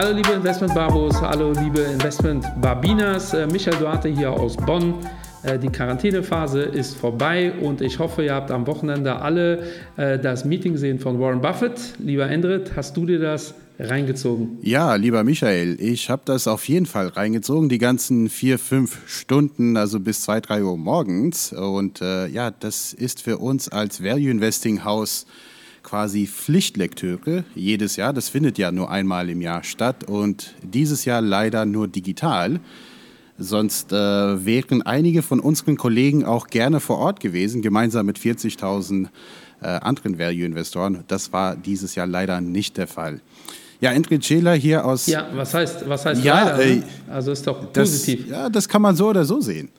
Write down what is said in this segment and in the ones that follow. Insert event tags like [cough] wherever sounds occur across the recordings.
Hallo liebe Investment-Babos, hallo liebe Investment-Babinas. Äh, Michael Duarte hier aus Bonn. Äh, die Quarantänephase ist vorbei und ich hoffe, ihr habt am Wochenende alle äh, das Meeting gesehen von Warren Buffett. Lieber Endrit, hast du dir das reingezogen? Ja, lieber Michael, ich habe das auf jeden Fall reingezogen, die ganzen vier, fünf Stunden, also bis zwei, drei Uhr morgens. Und äh, ja, das ist für uns als Value Investing House quasi Pflichtlektüre jedes Jahr. Das findet ja nur einmal im Jahr statt und dieses Jahr leider nur digital. Sonst äh, wären einige von unseren Kollegen auch gerne vor Ort gewesen, gemeinsam mit 40.000 äh, anderen Value-Investoren. Das war dieses Jahr leider nicht der Fall. Ja, Endrit Scheler hier aus. Ja, was heißt, was heißt ja, leider? Ne? Äh, also ist doch positiv. Das, ja, das kann man so oder so sehen.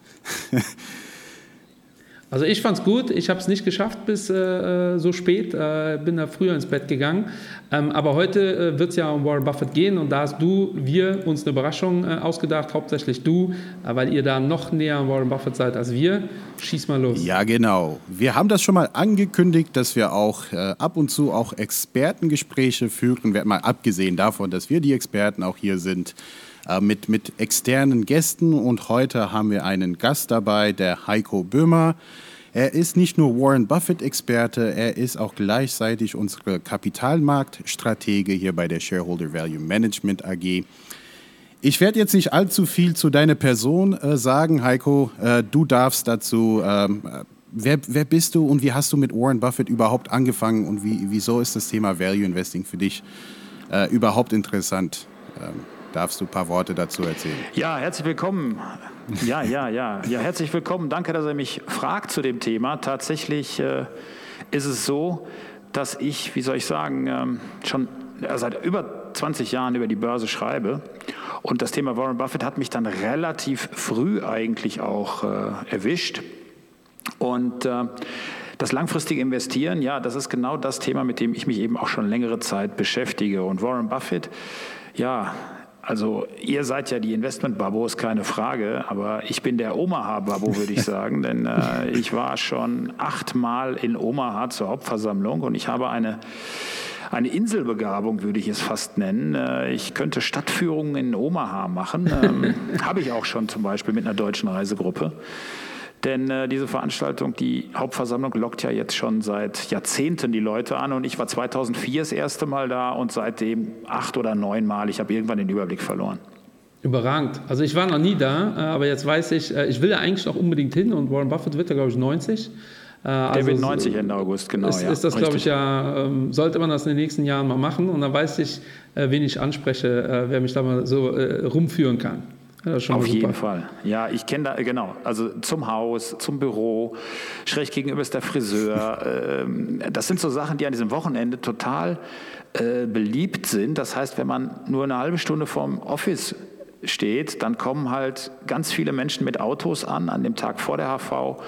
[laughs] Also ich fand es gut. Ich habe es nicht geschafft bis äh, so spät. Äh, bin da früher ins Bett gegangen. Ähm, aber heute äh, wird es ja um Warren Buffett gehen und da hast du, wir uns eine Überraschung äh, ausgedacht, hauptsächlich du, äh, weil ihr da noch näher an Warren Buffett seid als wir. Schieß mal los. Ja, genau. Wir haben das schon mal angekündigt, dass wir auch äh, ab und zu auch Expertengespräche führen. Mal abgesehen davon, dass wir die Experten auch hier sind mit, mit externen Gästen. Und heute haben wir einen Gast dabei, der Heiko Böhmer. Er ist nicht nur Warren Buffett-Experte, er ist auch gleichzeitig unsere Kapitalmarktstratege hier bei der Shareholder Value Management AG. Ich werde jetzt nicht allzu viel zu deiner Person äh, sagen, Heiko. Äh, du darfst dazu. Ähm, wer, wer, bist du und wie hast du mit Warren Buffett überhaupt angefangen und wie, wieso ist das Thema Value Investing für dich äh, überhaupt interessant? Ähm, darfst du ein paar Worte dazu erzählen? Ja, herzlich willkommen. Ja, ja, ja. Ja, herzlich willkommen. Danke, dass er mich fragt zu dem Thema. Tatsächlich äh, ist es so, dass ich, wie soll ich sagen, ähm, schon seit über 20 Jahren über die Börse schreibe. Und das Thema Warren Buffett hat mich dann relativ früh eigentlich auch äh, erwischt. Und äh, das langfristige Investieren, ja, das ist genau das Thema, mit dem ich mich eben auch schon längere Zeit beschäftige. Und Warren Buffett, ja, also ihr seid ja die Investment-Babos, keine Frage, aber ich bin der Omaha-Babo, würde ich [laughs] sagen, denn äh, ich war schon achtmal in Omaha zur Hauptversammlung und ich habe eine, eine Inselbegabung, würde ich es fast nennen. Äh, ich könnte Stadtführungen in Omaha machen, ähm, [laughs] habe ich auch schon zum Beispiel mit einer deutschen Reisegruppe. Denn äh, diese Veranstaltung, die Hauptversammlung, lockt ja jetzt schon seit Jahrzehnten die Leute an. Und ich war 2004 das erste Mal da und seitdem acht oder neun Mal. Ich habe irgendwann den Überblick verloren. Überragend. Also ich war noch nie da, äh, aber jetzt weiß ich, äh, ich will ja eigentlich noch unbedingt hin und Warren Buffett wird ja, glaube ich, 90. Also Der wird 90 Ende August, genau. Ist, ja, ist das, glaube ich, ja, ähm, sollte man das in den nächsten Jahren mal machen und dann weiß ich, wen ich anspreche, wer mich da mal so rumführen kann. Ja, Auf jeden Fall. Ja, ich kenne da, genau, also zum Haus, zum Büro, schräg gegenüber ist der Friseur. [laughs] Ähm, das sind so Sachen, die an diesem Wochenende total äh, beliebt sind. Das heißt, wenn man nur eine halbe Stunde vorm Office steht, dann kommen halt ganz viele Menschen mit Autos an, an dem Tag vor der HV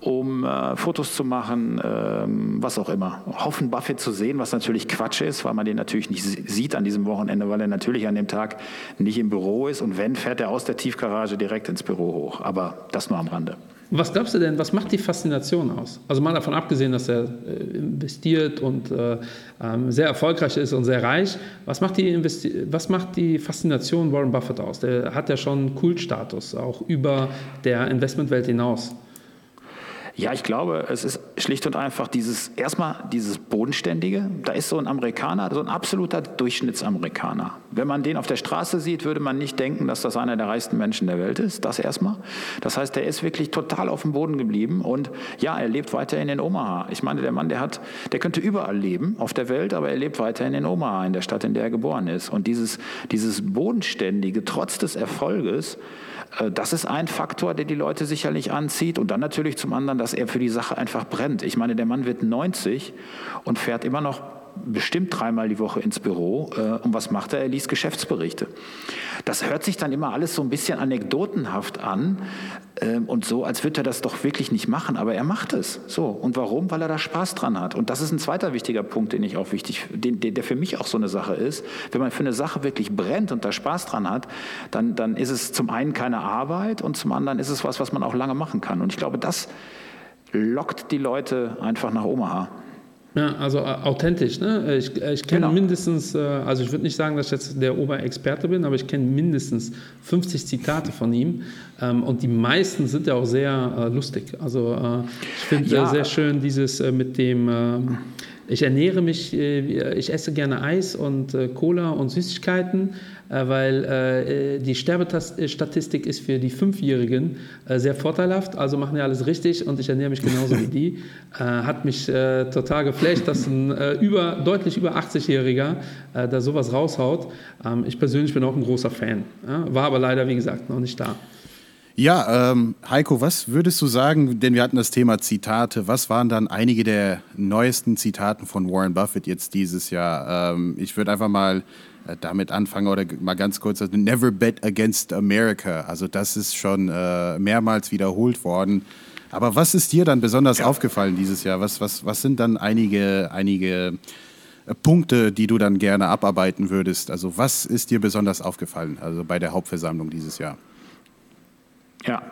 um äh, Fotos zu machen, ähm, was auch immer. Hoffen Buffett zu sehen, was natürlich Quatsch ist, weil man den natürlich nicht sieht an diesem Wochenende, weil er natürlich an dem Tag nicht im Büro ist und wenn, fährt er aus der Tiefgarage direkt ins Büro hoch. Aber das nur am Rande. Was glaubst du denn, was macht die Faszination aus? Also mal davon abgesehen, dass er äh, investiert und äh, ähm, sehr erfolgreich ist und sehr reich, was macht, die was macht die Faszination Warren Buffett aus? Der hat ja schon Kultstatus, auch über der Investmentwelt hinaus. Ja, ich glaube, es ist schlicht und einfach dieses, erstmal dieses Bodenständige. Da ist so ein Amerikaner, so ein absoluter Durchschnittsamerikaner. Wenn man den auf der Straße sieht, würde man nicht denken, dass das einer der reichsten Menschen der Welt ist. Das erstmal. Das heißt, der ist wirklich total auf dem Boden geblieben und ja, er lebt weiterhin in Omaha. Ich meine, der Mann, der hat, der könnte überall leben auf der Welt, aber er lebt weiterhin in Omaha, in der Stadt, in der er geboren ist. Und dieses, dieses Bodenständige, trotz des Erfolges, das ist ein Faktor, der die Leute sicherlich anzieht. Und dann natürlich zum anderen, dass er für die Sache einfach brennt. Ich meine, der Mann wird 90 und fährt immer noch bestimmt dreimal die Woche ins Büro. Äh, und was macht er? Er liest Geschäftsberichte. Das hört sich dann immer alles so ein bisschen anekdotenhaft an ähm, und so, als würde er das doch wirklich nicht machen. Aber er macht es. So. Und warum? Weil er da Spaß dran hat. Und das ist ein zweiter wichtiger Punkt, den ich auch wichtig, den, der für mich auch so eine Sache ist. Wenn man für eine Sache wirklich brennt und da Spaß dran hat, dann, dann ist es zum einen keine Arbeit und zum anderen ist es was, was man auch lange machen kann. Und ich glaube, das lockt die Leute einfach nach Omaha. Ja, also äh, authentisch. Ne? Ich, äh, ich kenne genau. mindestens, äh, also ich würde nicht sagen, dass ich jetzt der Oberexperte bin, aber ich kenne mindestens 50 Zitate von ihm. Ähm, und die meisten sind ja auch sehr lustig. Also ich finde ja. sehr schön dieses mit dem ähm, ich ernähre mich, äh, ich esse gerne Eis und äh, Cola und Süßigkeiten, äh, weil die Sterbestatistik ist für die Fünfjährigen sehr vorteilhaft, also machen die alles richtig und ich ernähre mich genauso wie die. Hat mich total geflasht, dass ein über, deutlich über 80-Jähriger da sowas raushaut. Ähm, ich persönlich bin auch ein großer Fan, war aber leider, wie gesagt, noch nicht da. Ja, ähm, Heiko, was würdest du sagen, denn wir hatten das Thema Zitate, was waren dann einige der neuesten Zitaten von Warren Buffett jetzt dieses Jahr? Ähm, ich würde einfach mal äh, damit anfangen oder mal ganz kurz, also Never bet against America. Also das ist schon äh, mehrmals wiederholt worden. Aber was ist dir dann besonders ja. aufgefallen dieses Jahr? Was, was, was sind dann einige, einige äh, Punkte, die du dann gerne abarbeiten würdest? Also was ist dir besonders aufgefallen, also bei der Hauptversammlung dieses Jahr? Ja.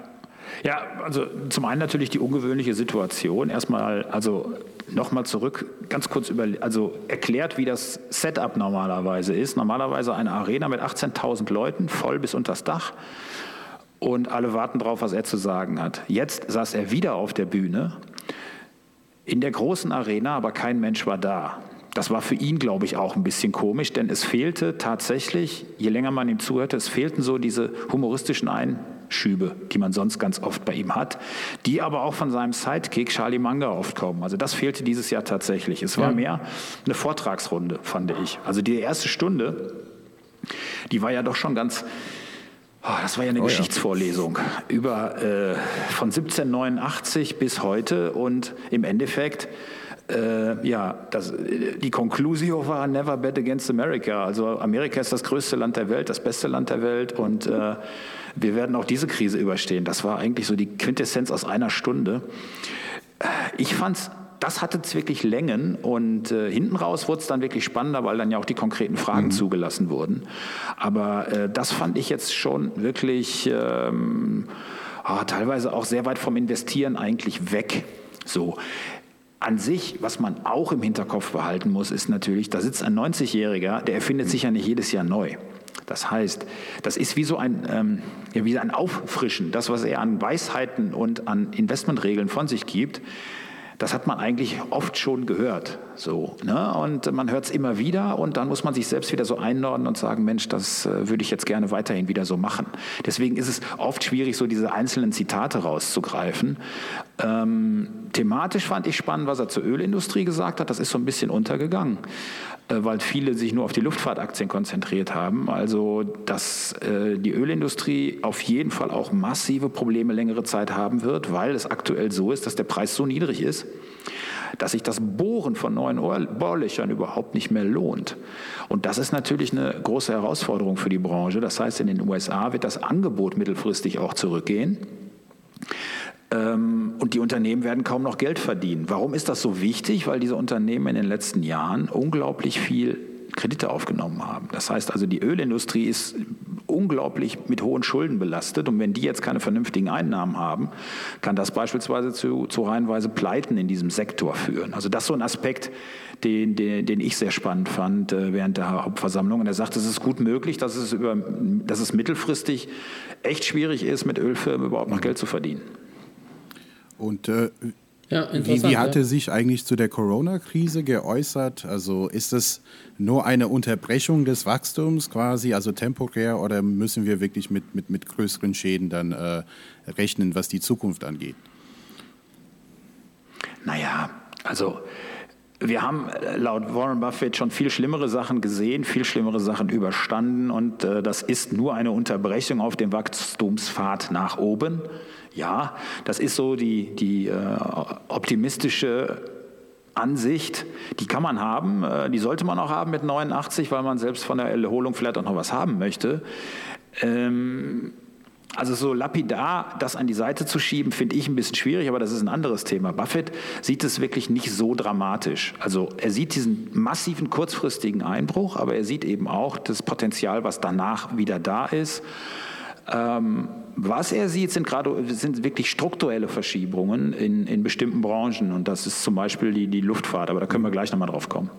Ja, also zum einen natürlich die ungewöhnliche Situation. Erstmal, also nochmal zurück, ganz kurz über, also erklärt, wie das Setup normalerweise ist. Normalerweise eine Arena mit 18.000 Leuten, voll bis unters Dach. Und alle warten drauf, was er zu sagen hat. Jetzt saß er wieder auf der Bühne in der großen Arena, aber kein Mensch war da. Das war für ihn, glaube ich, auch ein bisschen komisch, denn es fehlte tatsächlich, je länger man ihm zuhörte, es fehlten so diese humoristischen Ein Schübe, die man sonst ganz oft bei ihm hat, die aber auch von seinem Sidekick Charlie Manga oft kommen. Also das fehlte dieses Jahr tatsächlich. Es war ja. mehr eine Vortragsrunde, fand ich. Also die erste Stunde, die war ja doch schon ganz, oh, das war ja eine oh, Geschichtsvorlesung ja. über äh, von 1789 bis heute und im Endeffekt äh, ja, das, die Conclusio war Never bet against America. Also Amerika ist das größte Land der Welt, das beste Land der Welt und äh, wir werden auch diese Krise überstehen. Das war eigentlich so die Quintessenz aus einer Stunde. Äh, ich fand's das hatte es wirklich Längen und äh, hinten raus wurde es dann wirklich spannender, weil dann ja auch die konkreten Fragen mhm. zugelassen wurden. Aber äh, das fand ich jetzt schon wirklich ähm, oh, teilweise auch sehr weit vom Investieren eigentlich weg. So. An sich, was man auch im Hinterkopf behalten muss, ist natürlich, da sitzt ein 90-Jähriger, der erfindet sich ja nicht jedes Jahr neu. Das heißt, das ist wie so ein, ähm, ja, wie ein Auffrischen. Das, was er an Weisheiten und an Investmentregeln von sich gibt, das hat man eigentlich oft schon gehört. So, ne? Und man hört es immer wieder und dann muss man sich selbst wieder so einnorden und sagen, Mensch, das äh, würde ich jetzt gerne weiterhin wieder so machen. Deswegen ist es oft schwierig, so diese einzelnen Zitate rauszugreifen. Ähm, thematisch fand ich spannend, was er zur Ölindustrie gesagt hat. Das ist so ein bisschen untergegangen. Äh, weil viele sich nur auf die Luftfahrtaktien konzentriert haben. Also, dass äh, die Ölindustrie auf jeden Fall auch massive Probleme längere Zeit haben wird, weil es aktuell so ist, dass der Preis so niedrig ist, dass sich das Bohren von neuen Bohrlöchern überhaupt nicht mehr lohnt. Und das ist natürlich eine große Herausforderung für die Branche. Das heißt, in den USA wird das Angebot mittelfristig auch zurückgehen. Ähm, und die Unternehmen werden kaum noch Geld verdienen. Warum ist das so wichtig? Weil diese Unternehmen in den letzten Jahren unglaublich viel Kredite aufgenommen haben. Das heißt also, die Ölindustrie ist unglaublich mit hohen Schulden belastet und wenn die jetzt keine vernünftigen Einnahmen haben, kann das beispielsweise zu, zu reihenweise Pleiten in diesem Sektor führen. Also das ist so ein Aspekt, den, den, den ich sehr spannend fand äh, während der Hauptversammlung. Und er sagt, es ist gut möglich, dass es, über, dass es mittelfristig echt schwierig ist, mit Ölfirmen überhaupt noch Geld zu verdienen. Und äh, ja, wie, wie hat er sich eigentlich zu der Corona-Krise geäußert? Also ist das nur eine Unterbrechung des Wachstums quasi, also temporär, oder müssen wir wirklich mit, mit, mit größeren Schäden dann äh, rechnen, was die Zukunft angeht? Naja, also wir haben äh, laut Warren Buffett schon viel schlimmere Sachen gesehen, viel schlimmere Sachen überstanden und äh, das ist nur eine Unterbrechung auf dem Wachstumspfad nach oben. Ja, das ist so die, die äh, optimistische Ansicht, die kann man haben, äh, die sollte man auch haben mit 89, weil man selbst von der Erholung vielleicht auch noch was haben möchte. Ähm, also so lapidar das an die Seite zu schieben, finde ich ein bisschen schwierig, aber das ist ein anderes Thema. Buffett sieht es wirklich nicht so dramatisch. Also er sieht diesen massiven kurzfristigen Einbruch, aber er sieht eben auch das Potenzial, was danach wieder da ist. Ähm, was er sieht, sind gerade sind wirklich strukturelle Verschiebungen in, in bestimmten Branchen und das ist zum Beispiel die, die Luftfahrt, aber da können wir gleich nochmal drauf kommen.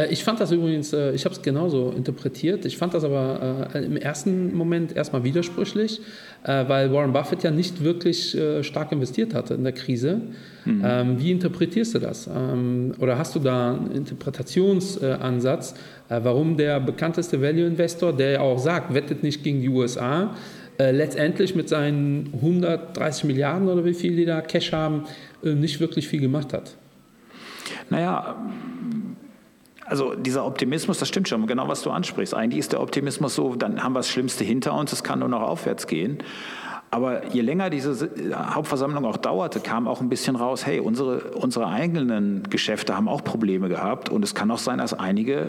Äh, ich fand das übrigens, äh, ich habe es genauso interpretiert. Ich fand das aber äh, im ersten Moment erstmal widersprüchlich, weil Warren Buffett ja nicht wirklich stark investiert hatte in der Krise. Mhm. Ähm, wie interpretierst du das? Ähm, oder hast du da einen Interpretationsansatz, warum der bekannteste Value Investor, der ja auch sagt, wettet nicht gegen die USA, letztendlich mit seinen 130 Milliarden oder wie viel die da Cash haben, nicht wirklich viel gemacht hat? Naja, also dieser Optimismus, das stimmt schon, genau was du ansprichst. Eigentlich ist der Optimismus so, dann haben wir das Schlimmste hinter uns, es kann nur noch aufwärts gehen. Aber je länger diese Hauptversammlung auch dauerte, kam auch ein bisschen raus, hey, unsere, unsere eigenen Geschäfte haben auch Probleme gehabt und es kann auch sein, dass einige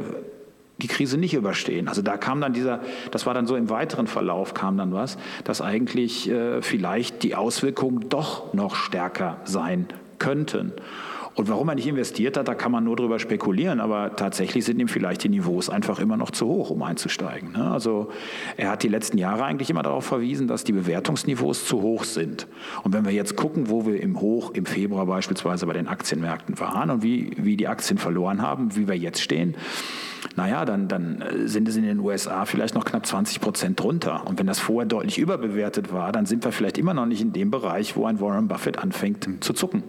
die Krise nicht überstehen. Also da kam dann dieser, das war dann so im weiteren Verlauf kam dann was, dass eigentlich äh, vielleicht die Auswirkungen doch noch stärker sein könnten. Und warum er nicht investiert hat, da kann man nur drüber spekulieren, aber tatsächlich sind ihm vielleicht die Niveaus einfach immer noch zu hoch, um einzusteigen. Ne? Also er hat die letzten Jahre eigentlich immer darauf verwiesen, dass die Bewertungsniveaus zu hoch sind. Und wenn wir jetzt gucken, wo wir im Hoch im Februar beispielsweise bei den Aktienmärkten waren und wie, wie die Aktien verloren haben, wie wir jetzt stehen, naja, dann, dann äh, sind es in den USA vielleicht noch knapp 20 Prozent drunter. Und wenn das vorher deutlich überbewertet war, dann sind wir vielleicht immer noch nicht in dem Bereich, wo ein Warren Buffett anfängt zu zucken.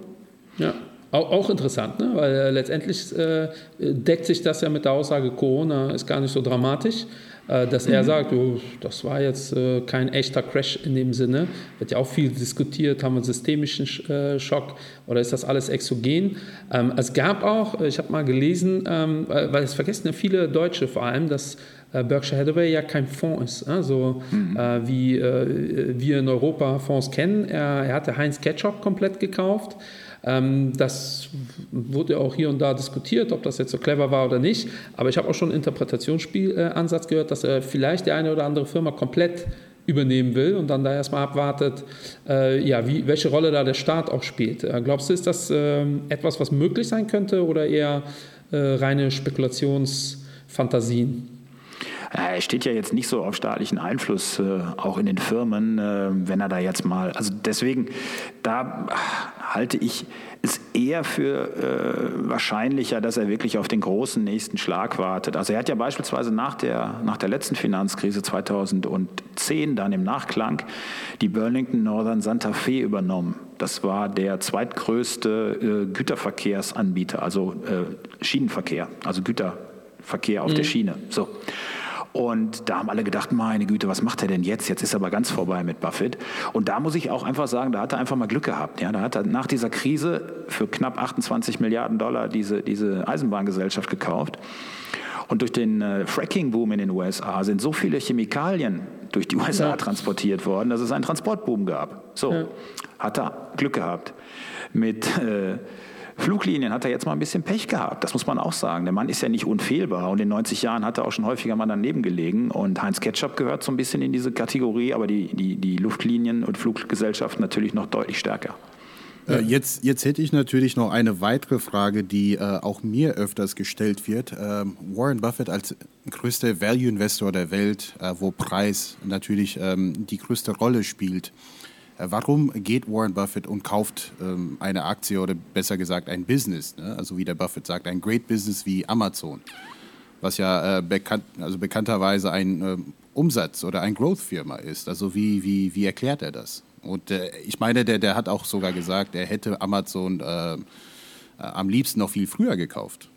Ja, auch, auch interessant, ne? weil äh, letztendlich äh, deckt sich das ja mit der Aussage, Corona ist gar nicht so dramatisch, äh, dass mhm. er sagt, oh, das war jetzt äh, kein echter Crash in dem Sinne. Wird ja auch viel diskutiert, haben wir einen systemischen äh, Schock oder ist das alles exogen? Ähm, es gab auch, ich habe mal gelesen, ähm, weil es vergessen ja viele Deutsche vor allem, dass äh, Berkshire Hathaway ja kein Fonds ist, ne? so mhm. wie wir in Europa Fonds kennen. Er, er hatte Heinz Ketchup komplett gekauft. Ähm, das wurde auch hier und da diskutiert, ob das jetzt so clever war oder nicht. Aber ich habe auch schon einen Interpretationsspielansatz gehört, dass er vielleicht die eine oder andere Firma komplett übernehmen will und dann da erstmal abwartet, äh, ja, wie, welche Rolle da der Staat auch spielt. Äh, glaubst du, ist das äh, etwas, was möglich sein könnte oder eher äh, reine Spekulationsfantasien? Er steht ja jetzt nicht so auf staatlichen Einfluss, äh, auch in den Firmen, äh, wenn er da jetzt mal, also deswegen, da halte ich es eher für äh, wahrscheinlicher, dass er wirklich auf den großen nächsten Schlag wartet. Also er hat ja beispielsweise nach der, nach der letzten Finanzkrise 2010 dann im Nachklang die Burlington Northern Santa Fe übernommen. Das war der zweitgrößte äh, Güterverkehrsanbieter, also äh, Schienenverkehr, also Güterverkehr auf mhm. der Schiene. So. Und da haben alle gedacht, meine Güte, was macht er denn jetzt? Jetzt ist er aber ganz vorbei mit Buffett. Und da muss ich auch einfach sagen, da hat er einfach mal Glück gehabt. Ja, da hat er nach dieser Krise für knapp 28 Milliarden Dollar diese, diese Eisenbahngesellschaft gekauft. Und durch den äh, Fracking-Boom in den USA sind so viele Chemikalien durch die USA ja. transportiert worden, dass es einen Transportboom gab. So, ja. hat er Glück gehabt. Mit äh, Fluglinien hat er jetzt mal ein bisschen Pech gehabt, das muss man auch sagen. Der Mann ist ja nicht unfehlbar und in 90 Jahren hat er auch schon häufiger mal daneben gelegen und Heinz Ketchup gehört so ein bisschen in diese Kategorie, aber die, die, die Luftlinien und Fluggesellschaften natürlich noch deutlich stärker. Äh, jetzt, jetzt hätte ich natürlich noch eine weitere Frage, die äh, auch mir öfters gestellt wird. Ähm, Warren Buffett als größter Value-Investor der Welt, äh, wo Preis natürlich ähm, die größte Rolle spielt. Äh, warum geht Warren Buffett und kauft ähm, eine Aktie oder besser gesagt ein Business? Ne? Also wie der Buffett sagt, ein Great Business wie Amazon, was ja äh, bekannt, also bekannterweise ein äh, Umsatz- oder ein Growth-Firma ist. Also wie, wie, wie erklärt er das? Und äh, ich meine, der, der hat auch sogar gesagt, er hätte Amazon äh, äh, am liebsten noch viel früher gekauft.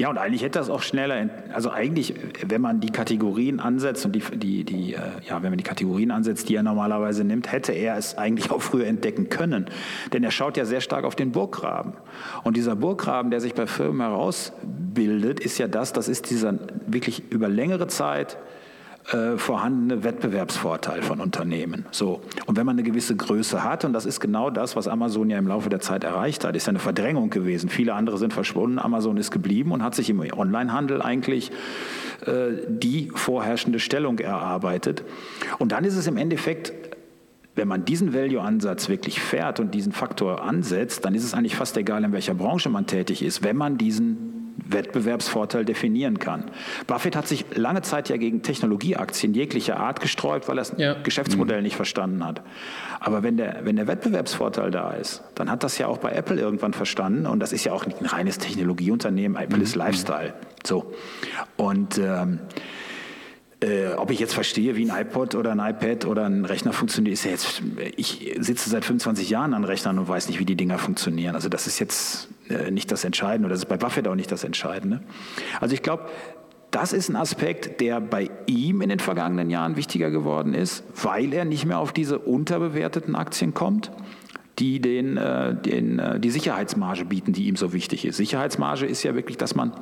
Ja, und eigentlich hätte das auch schneller, also eigentlich, wenn man die Kategorien ansetzt und die, die, die äh, ja, wenn man die Kategorien ansetzt, die er normalerweise nimmt, hätte er es eigentlich auch früher entdecken können. Denn er schaut ja sehr stark auf den Burggraben. Und dieser Burggraben, der sich bei Firmen herausbildet, ist ja das, das ist dieser wirklich über längere Zeit äh, vorhandene Wettbewerbsvorteil von Unternehmen. So. Und wenn man eine gewisse Größe hat, und das ist genau das, was Amazon ja im Laufe der Zeit erreicht hat, ist ja eine Verdrängung gewesen. Viele andere sind verschwunden, Amazon ist geblieben und hat sich im Onlinehandel eigentlich äh, die vorherrschende Stellung erarbeitet. Und dann ist es im Endeffekt wenn man diesen Value-Ansatz wirklich fährt und diesen Faktor ansetzt, dann ist es eigentlich fast egal, in welcher Branche man tätig ist, wenn man diesen Wettbewerbsvorteil definieren kann. Buffett hat sich lange Zeit ja gegen Technologieaktien jeglicher Art gesträubt, weil er das ja. Geschäftsmodell mhm. nicht verstanden hat. Aber wenn der, wenn der Wettbewerbsvorteil da ist, dann hat das ja auch bei Apple irgendwann verstanden. Und das ist ja auch ein reines Technologieunternehmen. Apple mhm. ist Lifestyle. So. Und ähm, äh, ob ich jetzt verstehe, wie ein iPod oder ein iPad oder ein Rechner funktioniert, ist ja jetzt, ich sitze seit 25 Jahren an Rechnern und weiß nicht, wie die Dinger funktionieren. Also das ist jetzt äh, nicht das Entscheidende oder das ist bei Buffett auch nicht das Entscheidende. Also ich glaube, das ist ein Aspekt, der bei ihm in den vergangenen Jahren wichtiger geworden ist, weil er nicht mehr auf diese unterbewerteten Aktien kommt die den, äh, den, äh, die Sicherheitsmarge bieten, die ihm so wichtig ist. Sicherheitsmarge ist ja wirklich, dass man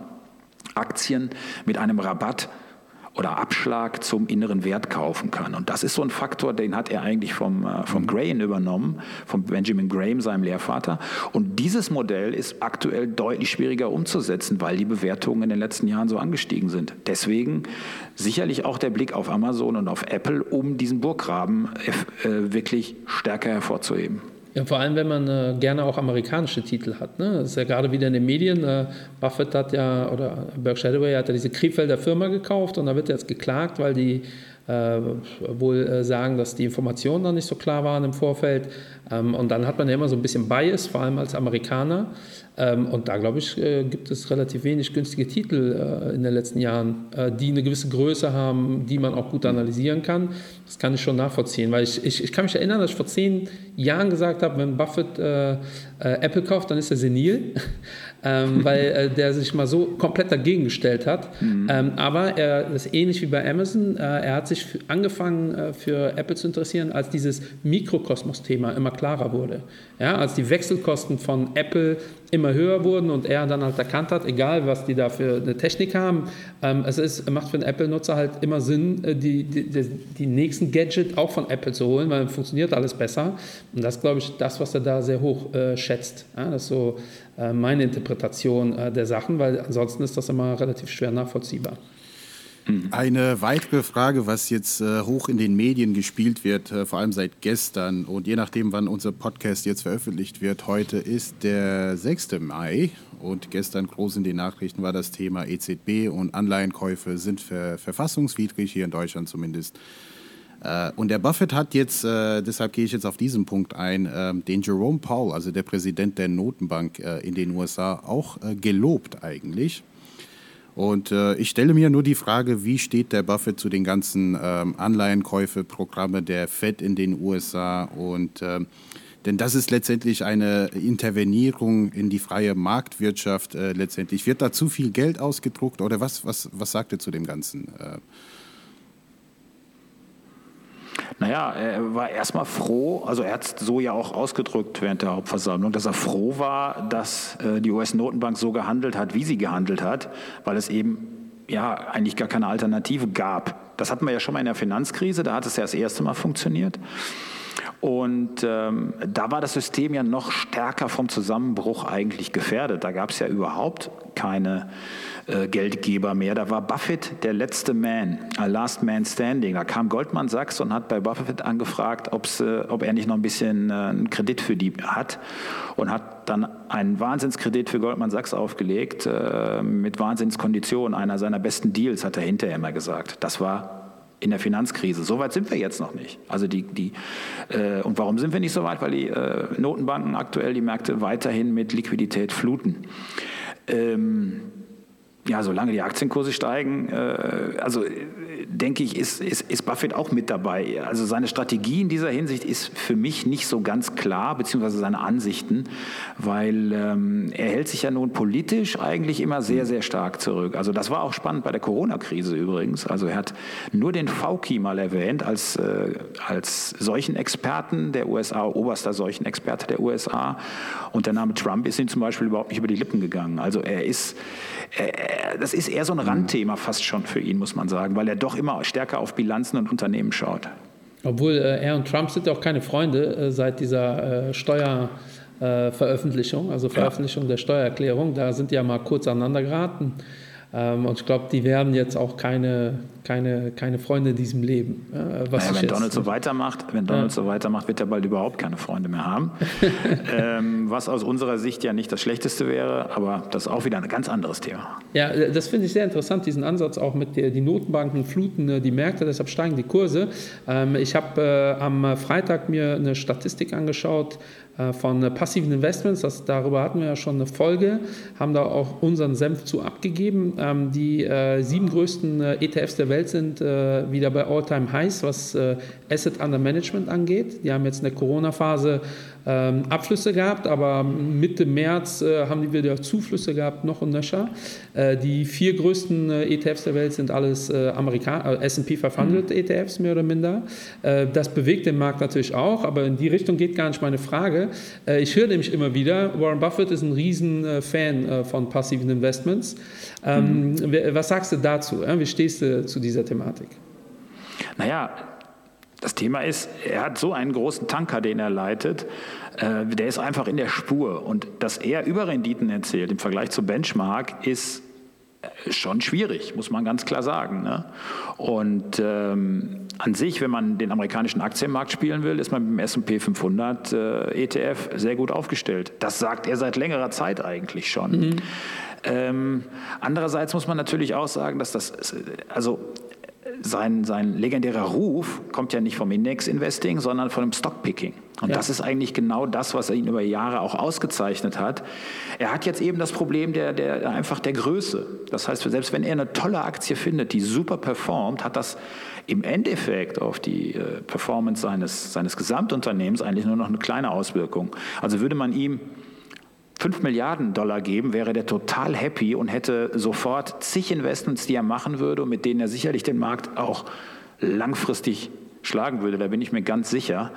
Aktien mit einem Rabatt oder Abschlag zum inneren Wert kaufen kann. Und das ist so ein Faktor, den hat er eigentlich vom, äh, vom mhm. Graham übernommen, von Benjamin Graham, seinem Lehrvater. Und dieses Modell ist aktuell deutlich schwieriger umzusetzen, weil die Bewertungen in den letzten Jahren so angestiegen sind. Deswegen sicherlich auch der Blick auf Amazon und auf Apple, um diesen Burggraben äh, wirklich stärker hervorzuheben. Vor allem, wenn man äh, gerne auch amerikanische Titel hat. Ne? Das ist ja gerade wieder in den Medien. Äh, Buffett hat ja, oder Berkshire Hathaway hat ja diese Krefelder Firma gekauft und da wird jetzt geklagt, weil die äh, wohl äh, sagen, dass die Informationen noch nicht so klar waren im Vorfeld. Ähm, und dann hat man ja immer so ein bisschen Bias, vor allem als Amerikaner. Ähm, und da, glaube ich, äh, gibt es relativ wenig günstige Titel äh, in den letzten Jahren, äh, die eine gewisse Größe haben, die man auch gut analysieren kann. Das kann ich schon nachvollziehen, weil ich, ich, ich kann mich erinnern, dass ich vor zehn Jahren gesagt habe, wenn Buffett äh, Apple kauft, dann ist er senil. [laughs] ähm, weil äh, der sich mal so komplett dagegen gestellt hat. Mhm. Ähm, aber er das ist ähnlich wie bei Amazon. Äh, er hat sich angefangen äh, für Apple zu interessieren, als dieses Mikrokosmos-Thema immer klarer wurde. Ja, als die Wechselkosten von Apple immer höher wurden und er dann halt erkannt hat, egal was die da für eine Technik haben, ähm, es ist, macht für einen Apple-Nutzer halt immer Sinn, äh, die, die, die, nächsten Gadget auch von Apple zu holen, weil funktioniert alles besser. Und das glaube ich, das, was er da sehr hoch äh, schätzt. Ja, das ist so äh, meine Interpretation äh, der Sachen, weil ansonsten ist das immer relativ schwer nachvollziehbar. Eine weitere Frage, was jetzt äh, hoch in den Medien gespielt wird, äh, vor allem seit gestern und je nachdem, wann unser Podcast jetzt veröffentlicht wird, heute ist der 6. Mai und gestern groß in den Nachrichten war das Thema EZB und Anleihenkäufe sind ver verfassungswidrig, hier in Deutschland zumindest. Äh, und der Buffett hat jetzt, äh, deshalb gehe ich jetzt auf diesen Punkt ein, äh, den Jerome Powell, also der Präsident der Notenbank äh, in den USA, auch gelobt eigentlich. Und äh, ich stelle mir nur die Frage, wie steht der Buffett zu den ganzen ähm, Anleihenkäufe-Programme der Fed in den USA? Und äh, denn das ist letztendlich eine Intervenierung in die freie Marktwirtschaft. Äh, letztendlich wird da zu viel Geld ausgedruckt oder was? Was, was sagt ihr zu dem Ganzen? Naja, er war erstmal froh, also er hat es so ja auch ausgedrückt während der Hauptversammlung, dass er froh war, dass äh, die US-Notenbank so gehandelt hat, wie sie gehandelt hat, weil es eben ja eigentlich gar keine Alternative gab. Das hatten wir ja schon mal in der Finanzkrise, da hat es ja das erste Mal funktioniert. Und ähm, da war das System ja noch stärker vom Zusammenbruch eigentlich gefährdet. Da gab es ja überhaupt keine äh, Geldgeber mehr. Da war Buffett der letzte Man, Last Man Standing. Da kam Goldman Sachs und hat bei Buffett angefragt, äh, ob er nicht noch ein bisschen äh, einen Kredit für die hat und hat dann einen Wahnsinnskredit für Goldman Sachs aufgelegt äh, mit Wahnsinnskonditionen. Einer seiner besten Deals, hat er hinterher immer gesagt. Das war in der Finanzkrise. So weit sind wir jetzt noch nicht. Also die, die, äh, und warum sind wir nicht so weit? Weil die äh, Notenbanken aktuell die Märkte weiterhin mit Liquidität fluten. Ähm, ja, solange die Aktienkurse steigen, äh, also denke ich, ist, ist, ist Buffett auch mit dabei. Also seine Strategie in dieser Hinsicht ist für mich nicht so ganz klar, beziehungsweise seine Ansichten, weil ähm, er hält sich ja nun politisch eigentlich immer sehr, sehr stark zurück. Also das war auch spannend bei der Corona-Krise übrigens. Also er hat nur den Fauci mal erwähnt als, äh, als solchen Experten der USA, oberster solchen Experte der USA. Und der Name Trump ist ihm zum Beispiel überhaupt nicht über die Lippen gegangen. Also er ist, äh, das ist eher so ein Randthema fast schon für ihn, muss man sagen, weil er doch immer stärker auf Bilanzen und Unternehmen schaut. Obwohl äh, er und Trump sind ja auch keine Freunde äh, seit dieser äh, Steuerveröffentlichung, also Veröffentlichung ja. der Steuererklärung. Da sind die ja mal kurz aneinander geraten. Ähm, und ich glaube, die werden jetzt auch keine, keine, keine Freunde in diesem Leben. Äh, naja, wenn Donald so weitermacht, wenn Donald ja. so weitermacht, wird er bald überhaupt keine Freunde mehr haben. [laughs] ähm, was aus unserer Sicht ja nicht das Schlechteste wäre, aber das ist auch wieder ein ganz anderes Thema. Ja, das finde ich sehr interessant, diesen Ansatz auch mit der, die Notenbanken fluten äh, die Märkte, deshalb steigen die Kurse. Ähm, ich habe äh, am Freitag mir eine Statistik angeschaut, von passiven Investments. Das, darüber hatten wir ja schon eine Folge, haben da auch unseren Senf zu abgegeben. Ähm, die äh, sieben größten äh, ETFs der Welt sind äh, wieder bei All-Time Highs, was äh, Asset Under Management angeht. Die haben jetzt in der Corona-Phase ähm, Abflüsse gehabt, aber Mitte März äh, haben die wieder Zuflüsse gehabt, noch und nöcher. Äh, die vier größten äh, ETFs der Welt sind alles äh, Amerikaner, S&P 500 mhm. ETFs mehr oder minder. Äh, das bewegt den Markt natürlich auch, aber in die Richtung geht gar nicht meine Frage. Äh, ich höre nämlich immer wieder, Warren Buffett ist ein riesen Fan von passiven Investments. Ähm, mhm. Was sagst du dazu? Wie stehst du zu dieser Thematik? Naja, das Thema ist, er hat so einen großen Tanker, den er leitet, äh, der ist einfach in der Spur. Und dass er Überrenditen erzählt im Vergleich zu Benchmark, ist äh, schon schwierig, muss man ganz klar sagen. Ne? Und ähm, an sich, wenn man den amerikanischen Aktienmarkt spielen will, ist man mit dem S&P 500 äh, ETF sehr gut aufgestellt. Das sagt er seit längerer Zeit eigentlich schon. Mhm. Ähm, andererseits muss man natürlich auch sagen, dass das, also sein, sein legendärer Ruf kommt ja nicht vom Index-Investing, sondern von dem Stockpicking. Und ja. das ist eigentlich genau das, was ihn über Jahre auch ausgezeichnet hat. Er hat jetzt eben das Problem der, der, einfach der Größe. Das heißt, selbst wenn er eine tolle Aktie findet, die super performt, hat das im Endeffekt auf die äh, Performance seines, seines Gesamtunternehmens eigentlich nur noch eine kleine Auswirkung. Also würde man ihm 5 Milliarden Dollar geben, wäre der total happy und hätte sofort zig Investments, die er machen würde und mit denen er sicherlich den Markt auch langfristig schlagen würde. Da bin ich mir ganz sicher.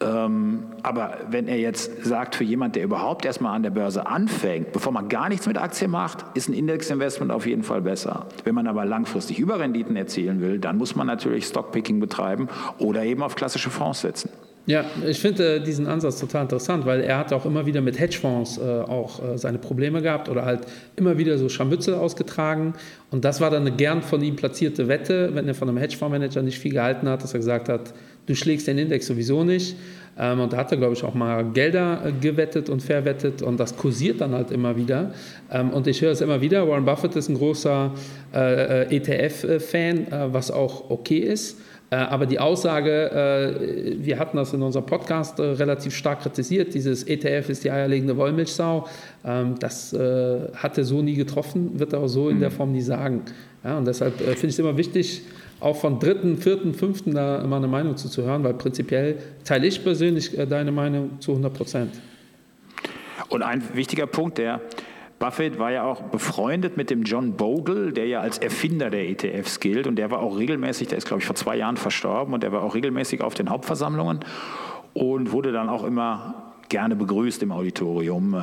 Ähm, aber wenn er jetzt sagt, für jemand, der überhaupt erstmal an der Börse anfängt, bevor man gar nichts mit Aktien macht, ist ein Indexinvestment auf jeden Fall besser. Wenn man aber langfristig Überrenditen erzielen will, dann muss man natürlich Stockpicking betreiben oder eben auf klassische Fonds setzen. Ja, ich finde äh, diesen Ansatz total interessant, weil er hat auch immer wieder mit Hedgefonds äh, auch äh, seine Probleme gehabt oder halt immer wieder so Scharmützel ausgetragen. Und das war dann eine gern von ihm platzierte Wette, wenn er von einem Hedgefondsmanager nicht viel gehalten hat, dass er gesagt hat, du schlägst den Index sowieso nicht. Ähm, und da hat er, glaube ich, auch mal Gelder äh, gewettet und verwettet und das kursiert dann halt immer wieder. Ähm, und ich höre es immer wieder, Warren Buffett ist ein großer äh, äh, ETF-Fan, was auch okay ist. Äh, aber die Aussage, äh, wir hatten das in unserem Podcast äh, relativ stark kritisiert, dieses ETF ist die eierlegende Wollmilchsau, ähm, das hat er so nie getroffen, wird er auch so in der mhm. Form nie sagen. und deshalb finde ich es immer wichtig, auch von dritten, vierten, fünften da immer eine Meinung zu, hören, weil prinzipiell teile ich persönlich deine Meinung zu 100 Prozent. Und ein wichtiger Punkt, der Buffett war ja auch befreundet mit dem John Bogle, der ja als Erfinder der ETFs gilt. Und der war auch regelmäßig, der ist, glaube ich, vor zwei Jahren verstorben und der war auch regelmäßig auf den Hauptversammlungen und wurde dann auch immer gerne begrüßt im Auditorium. Äh,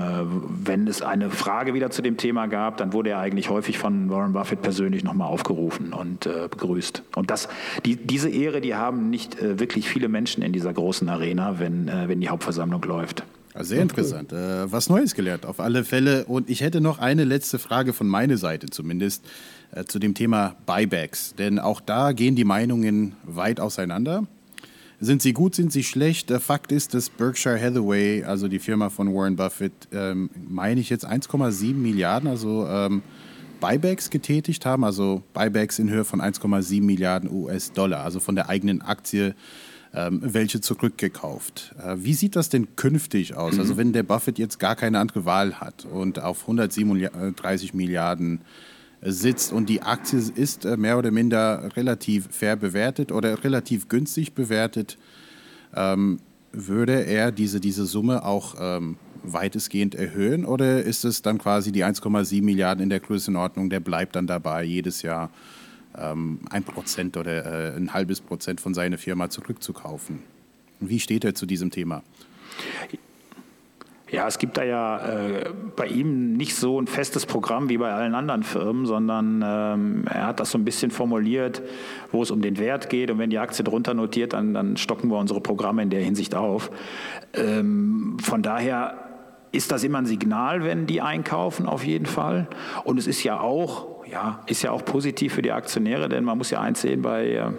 wenn es eine Frage wieder zu dem Thema gab, dann wurde er eigentlich häufig von Warren Buffett persönlich nochmal aufgerufen und äh, begrüßt. Und das, die, diese Ehre, die haben nicht äh, wirklich viele Menschen in dieser großen Arena, wenn, wenn die Hauptversammlung läuft. Sehr interessant. Äh, was Neues gelernt, auf alle Fälle. Und ich hätte noch eine letzte Frage von meiner Seite zumindest äh, zu dem Thema Buybacks. Denn auch da gehen die Meinungen weit auseinander. Sind sie gut, sind sie schlecht? Der Fakt ist, dass Berkshire Hathaway, also die Firma von Warren Buffett, ähm, meine ich jetzt 1,7 Milliarden, also ähm, Buybacks getätigt haben, also Buybacks in Höhe von 1,7 Milliarden US-Dollar, also von der eigenen Aktie ähm, welche zurückgekauft. Äh, wie sieht das denn künftig aus? Also wenn der Buffett jetzt gar keine andere Wahl hat und auf 137 Milliarden äh, sitzt und die Aktie ist äh, mehr oder minder relativ fair bewertet oder relativ günstig bewertet, ähm, würde er diese, diese Summe auch ähm, weitestgehend erhöhen oder ist es dann quasi die 1,7 Milliarden in der Größenordnung, der bleibt dann dabei jedes Jahr ähm, ein Prozent oder äh, ein halbes Prozent von seiner Firma zurückzukaufen. Wie steht er zu diesem Thema? Ja, es gibt da ja äh, bei ihm nicht so ein festes Programm wie bei allen anderen Firmen, sondern ähm, er hat das so ein bisschen formuliert, wo es um den Wert geht. Und wenn die Aktie drunter notiert, dann, dann stocken wir unsere Programme in der Hinsicht auf. Ähm, von daher ist das immer ein Signal, wenn die einkaufen, auf jeden Fall. Und es ist ja auch ja, ist ja auch positiv für die Aktionäre, denn man muss ja eins sehen, bei, äh,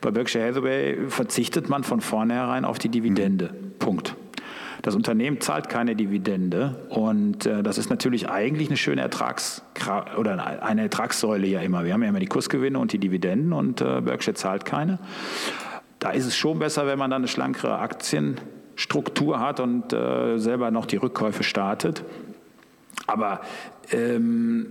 bei Berkshire Hathaway verzichtet man von vornherein auf die Dividende. Punkt. Das Unternehmen zahlt keine Dividende und äh, das ist natürlich eigentlich eine schöne Ertrags oder eine Ertragssäule ja immer. Wir haben ja immer die Kursgewinne und die Dividenden und äh, Berkshire zahlt keine. Da ist es schon besser, wenn man dann eine schlankere Aktienstruktur hat und äh, selber noch die Rückkäufe startet. Aber ähm,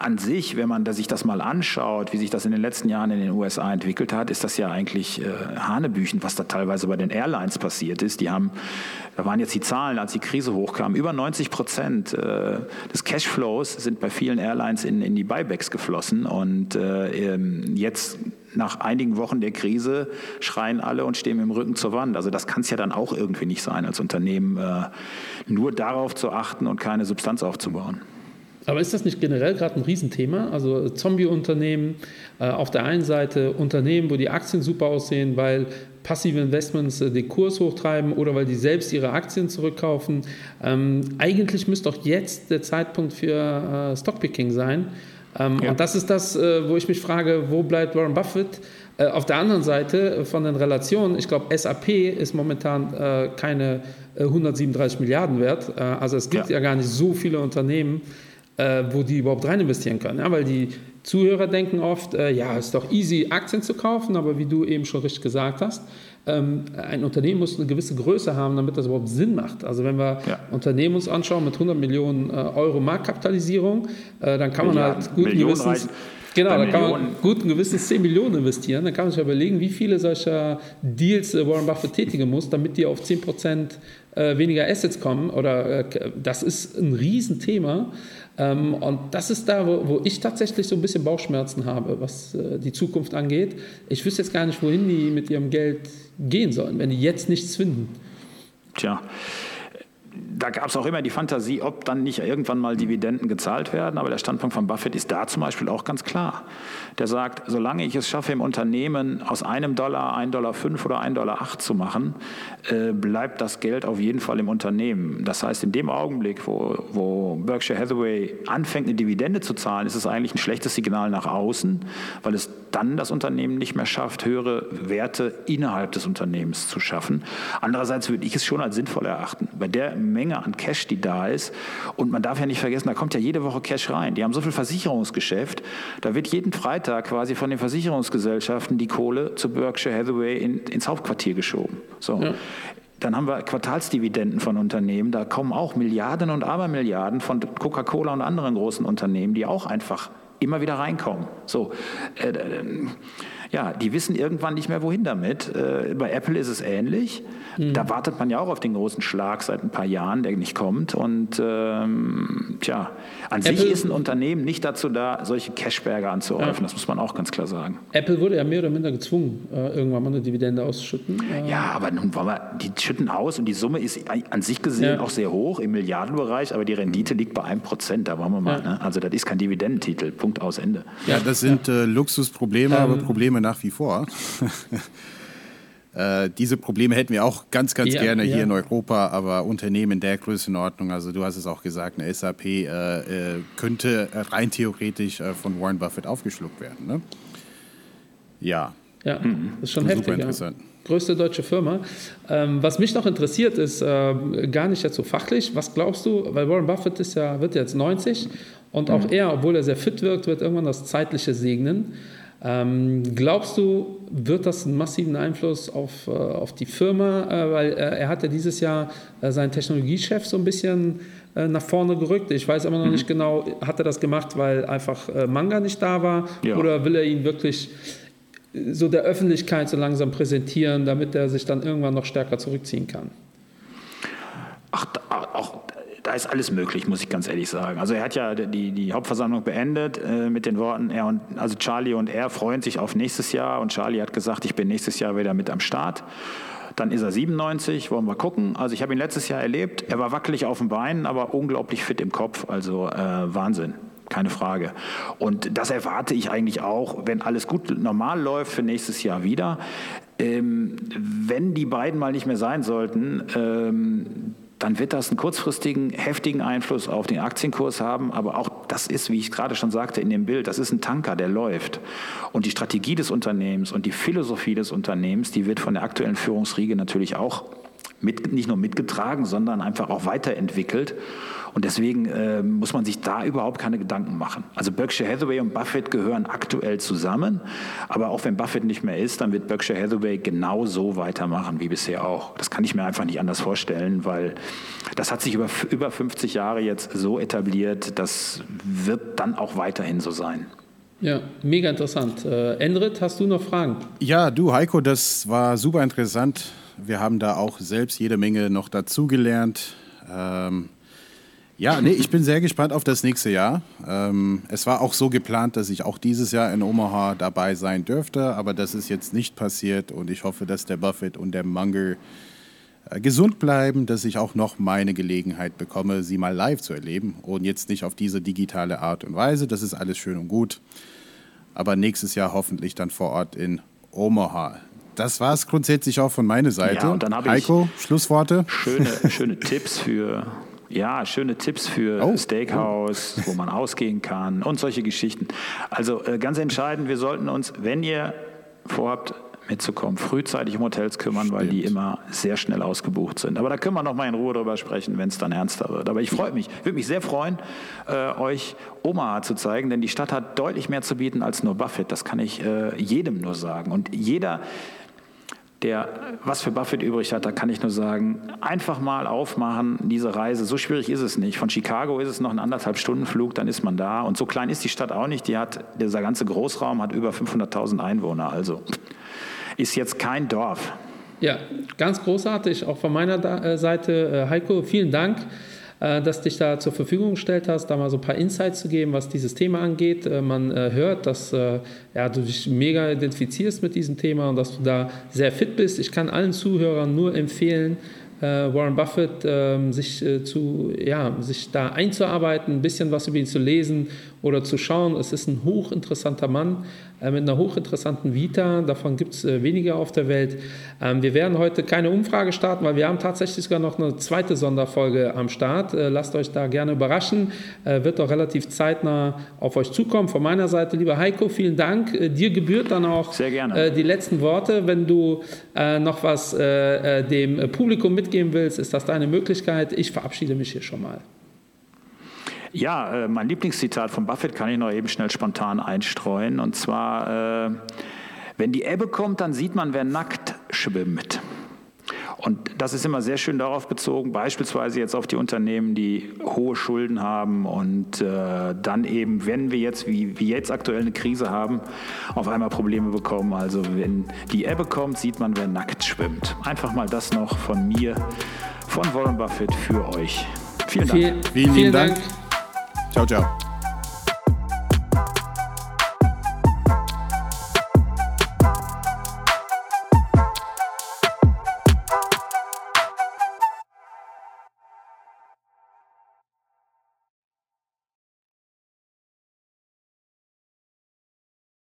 an sich, wenn man sich das mal anschaut, wie sich das in den letzten Jahren in den USA entwickelt hat, ist das ja eigentlich äh, Hanebüchen, was da teilweise bei den Airlines passiert ist. Die haben, da waren jetzt die Zahlen, als die Krise hochkam, über 90 Prozent äh, des Cashflows sind bei vielen Airlines in, in die Buybacks geflossen und äh, ähm, jetzt nach einigen Wochen der Krise schreien alle und stehen mit dem Rücken zur Wand. Also das kann es ja dann auch irgendwie nicht sein, als Unternehmen äh, nur darauf zu achten und keine Substanz aufzubauen. Aber ist das nicht generell gerade ein Riesenthema? Also Zombie-Unternehmen, äh, auf der einen Seite Unternehmen, wo die Aktien super aussehen, weil passive Investments äh, den Kurs hochtreiben oder weil die selbst ihre Aktien zurückkaufen. Ähm, eigentlich müsste doch jetzt der Zeitpunkt für äh, Stockpicking sein. Ähm, ja. Und das ist das, äh, wo ich mich frage, wo bleibt Warren Buffett? Äh, auf der anderen Seite äh, von den Relationen, ich glaube, SAP ist momentan keine 137 Milliarden wert. also es gibt ja. ja gar nicht so viele Unternehmen, äh, wo die überhaupt rein investieren können. Ja, weil die Zuhörer denken oft, äh, ja, es ist doch easy, Aktien zu kaufen, aber wie du eben schon richtig gesagt hast, ähm, ein Unternehmen muss eine gewisse Größe haben, damit das überhaupt Sinn macht. Also wenn wir ja. Unternehmen uns anschauen mit 100 Millionen äh, Euro Marktkapitalisierung, äh, dann kann man halt guten Millionen Gewissens... Genau, da kann man guten Gewissens 10 Millionen investieren. Dann kann man sich überlegen, wie viele solcher Deals Warren Buffett tätigen muss, damit die auf 10 Prozent äh, weniger Assets kommen. Oder das ist ein Riesenthema. Ähm, und das ist da, wo, wo, ich tatsächlich so ein bisschen Bauchschmerzen habe, was äh, die Zukunft angeht. Ich wüsste jetzt gar nicht, wohin die mit ihrem Geld gehen sollen, wenn die jetzt nichts finden. Tja, da gab es auch immer die Fantasie, ob dann nicht irgendwann mal Dividenden gezahlt werden. Aber der Standpunkt von Buffett ist da zum Beispiel auch ganz klar. Der sagt, solange ich es schaffe, im Unternehmen aus einem Dollar, ein Dollar fünf oder ein Dollar acht zu machen, äh, bleibt das Geld auf jeden Fall im Unternehmen. Das heißt, in dem Augenblick, wo, wo Berkshire Hathaway anfängt, eine Dividende zu zahlen, ist es eigentlich ein schlechtes Signal nach außen, weil es dann das Unternehmen nicht mehr schafft, höhere Werte innerhalb des Unternehmens zu schaffen. Andererseits würde ich es schon als sinnvoll erachten. Bei der Menge an Cash, die da ist, und man darf ja nicht vergessen, da kommt ja jede Woche Cash rein. Die haben so viel Versicherungsgeschäft, da wird jeden Freitag quasi von den Versicherungsgesellschaften die Kohle zu Berkshire Hathaway in, ins Hauptquartier geschoben. So. Ja. Dann haben wir Quartalsdividenden von Unternehmen, da kommen auch Milliarden und Abermilliarden von Coca-Cola und anderen großen Unternehmen, die auch einfach immer wieder reinkommen. So, äh, äh, ja, die wissen irgendwann nicht mehr, wohin damit. Äh, bei Apple ist es ähnlich. Mhm. Da wartet man ja auch auf den großen Schlag seit ein paar Jahren, der nicht kommt. Und ähm, tja, an Apple, sich ist ein Unternehmen nicht dazu da, solche Cashberger anzuhäufen. Ja. Das muss man auch ganz klar sagen. Apple wurde ja mehr oder minder gezwungen, äh, irgendwann mal eine Dividende auszuschütten. Äh, ja, aber nun wollen wir, die schütten aus und die Summe ist an sich gesehen ja. auch sehr hoch im Milliardenbereich, aber die Rendite liegt bei einem Prozent. Da wollen wir mal. Ja. Ne? Also das ist kein Dividendentitel. Punkt aus Ende. Ja, das sind äh, Luxusprobleme, ähm, aber Probleme nach wie vor. [laughs] Äh, diese Probleme hätten wir auch ganz, ganz ja, gerne hier ja. in Europa, aber Unternehmen der Größenordnung, also du hast es auch gesagt, eine SAP äh, äh, könnte rein theoretisch äh, von Warren Buffett aufgeschluckt werden. Ne? Ja. Ja, das ist schon Super heftig. interessant. Ja. Größte deutsche Firma. Ähm, was mich noch interessiert, ist äh, gar nicht jetzt so fachlich. Was glaubst du, weil Warren Buffett ist ja, wird jetzt 90 und auch mhm. er, obwohl er sehr fit wirkt, wird irgendwann das Zeitliche segnen. Ähm, glaubst du, wird das einen massiven Einfluss auf, äh, auf die Firma? Äh, weil äh, er hat ja dieses Jahr äh, seinen Technologiechef so ein bisschen äh, nach vorne gerückt. Ich weiß aber noch mhm. nicht genau, hat er das gemacht, weil einfach äh, Manga nicht da war? Ja. Oder will er ihn wirklich so der Öffentlichkeit so langsam präsentieren, damit er sich dann irgendwann noch stärker zurückziehen kann? Ach, auch da ist alles möglich, muss ich ganz ehrlich sagen. Also er hat ja die, die Hauptversammlung beendet äh, mit den Worten, er und, also Charlie und er freuen sich auf nächstes Jahr und Charlie hat gesagt, ich bin nächstes Jahr wieder mit am Start. Dann ist er 97, wollen wir gucken. Also ich habe ihn letztes Jahr erlebt, er war wackelig auf den Beinen, aber unglaublich fit im Kopf, also äh, Wahnsinn keine Frage. Und das erwarte ich eigentlich auch, wenn alles gut normal läuft, für nächstes Jahr wieder. Ähm, wenn die beiden mal nicht mehr sein sollten, ähm, dann wird das einen kurzfristigen, heftigen Einfluss auf den Aktienkurs haben. Aber auch das ist, wie ich gerade schon sagte in dem Bild, das ist ein Tanker, der läuft. Und die Strategie des Unternehmens und die Philosophie des Unternehmens, die wird von der aktuellen Führungsriege natürlich auch mit, nicht nur mitgetragen, sondern einfach auch weiterentwickelt. Und deswegen äh, muss man sich da überhaupt keine Gedanken machen. Also Berkshire Hathaway und Buffett gehören aktuell zusammen. Aber auch wenn Buffett nicht mehr ist, dann wird Berkshire Hathaway genauso weitermachen wie bisher auch. Das kann ich mir einfach nicht anders vorstellen, weil das hat sich über, über 50 Jahre jetzt so etabliert, das wird dann auch weiterhin so sein. Ja, mega interessant. Äh, Endrit, hast du noch Fragen? Ja, du Heiko, das war super interessant. Wir haben da auch selbst jede Menge noch dazugelernt. Ähm, ja, nee, ich bin sehr gespannt auf das nächste Jahr. Ähm, es war auch so geplant, dass ich auch dieses Jahr in Omaha dabei sein dürfte, aber das ist jetzt nicht passiert und ich hoffe, dass der Buffett und der Munger äh, gesund bleiben, dass ich auch noch meine Gelegenheit bekomme, sie mal live zu erleben und jetzt nicht auf diese digitale Art und Weise. Das ist alles schön und gut. Aber nächstes Jahr hoffentlich dann vor Ort in Omaha. Das war es grundsätzlich auch von meiner Seite. Ja, und dann Heiko, Schlussworte. Schöne, schöne Tipps für ja, schöne Tipps für oh. Steakhouse, wo man ausgehen kann und solche Geschichten. Also äh, ganz entscheidend, wir sollten uns, wenn ihr vorhabt, mitzukommen, frühzeitig um Hotels kümmern, Stimmt. weil die immer sehr schnell ausgebucht sind. Aber da können wir noch mal in Ruhe drüber sprechen, wenn es dann ernster wird. Aber ich freue mich, würde mich sehr freuen, äh, euch Omaha zu zeigen, denn die Stadt hat deutlich mehr zu bieten als nur Buffett. Das kann ich äh, jedem nur sagen. Und jeder, der was für Buffett übrig hat, da kann ich nur sagen, einfach mal aufmachen, diese Reise. So schwierig ist es nicht. Von Chicago ist es noch ein anderthalb Stunden Flug, dann ist man da. Und so klein ist die Stadt auch nicht. Die hat, dieser ganze Großraum hat über 500.000 Einwohner. Also ist jetzt kein Dorf. Ja, ganz großartig, auch von meiner äh, Seite. Äh, Heiko, vielen Dank. Äh, dass dich da zur Verfügung gestellt hast, da mal so ein paar Insights zu geben, was dieses Thema angeht. Äh, man äh, hört, dass ja, du dich mega identifizierst mit diesem Thema und dass du da sehr fit bist. Ich kann allen Zuhörern nur empfehlen, Warren Buffett ähm, sich, zu, ja, sich da einzuarbeiten, ein bisschen was über ihn zu lesen oder zu schauen. Es ist ein hochinteressanter Mann, äh, mit einer hochinteressanten Vita. Davon gibt es äh, wenige auf der Welt. Ähm, wir werden heute keine Umfrage starten, weil wir haben tatsächlich sogar noch eine zweite Sonderfolge am Start. Äh, lasst euch da gerne überraschen. Wird auch relativ zeitnah auf euch zukommen. Von meiner Seite, lieber Heiko, vielen Dank. Dir gebührt dann auch die letzten Worte. Wenn du noch was dem Publikum mitgeben willst, ist das deine Möglichkeit. Ich verabschiede mich hier schon mal. Ja, äh, mein Lieblingszitat von Buffett kann ich noch eben schnell spontan einstreuen. Und zwar, äh, wenn die Ebbe kommt, dann sieht man, wer nackt schwimmt. Und das ist immer sehr schön darauf bezogen, beispielsweise jetzt auf die Unternehmen, die hohe Schulden haben und äh, dann eben, wenn wir jetzt, wie, wie jetzt aktuell eine Krise haben, auf einmal Probleme bekommen. Also wenn die Ebbe kommt, sieht man, wer nackt schwimmt. Einfach mal das noch von mir, von Warren Buffett für euch. Vielen Dank. Vielen, vielen, vielen Dank. Ciao, ciao.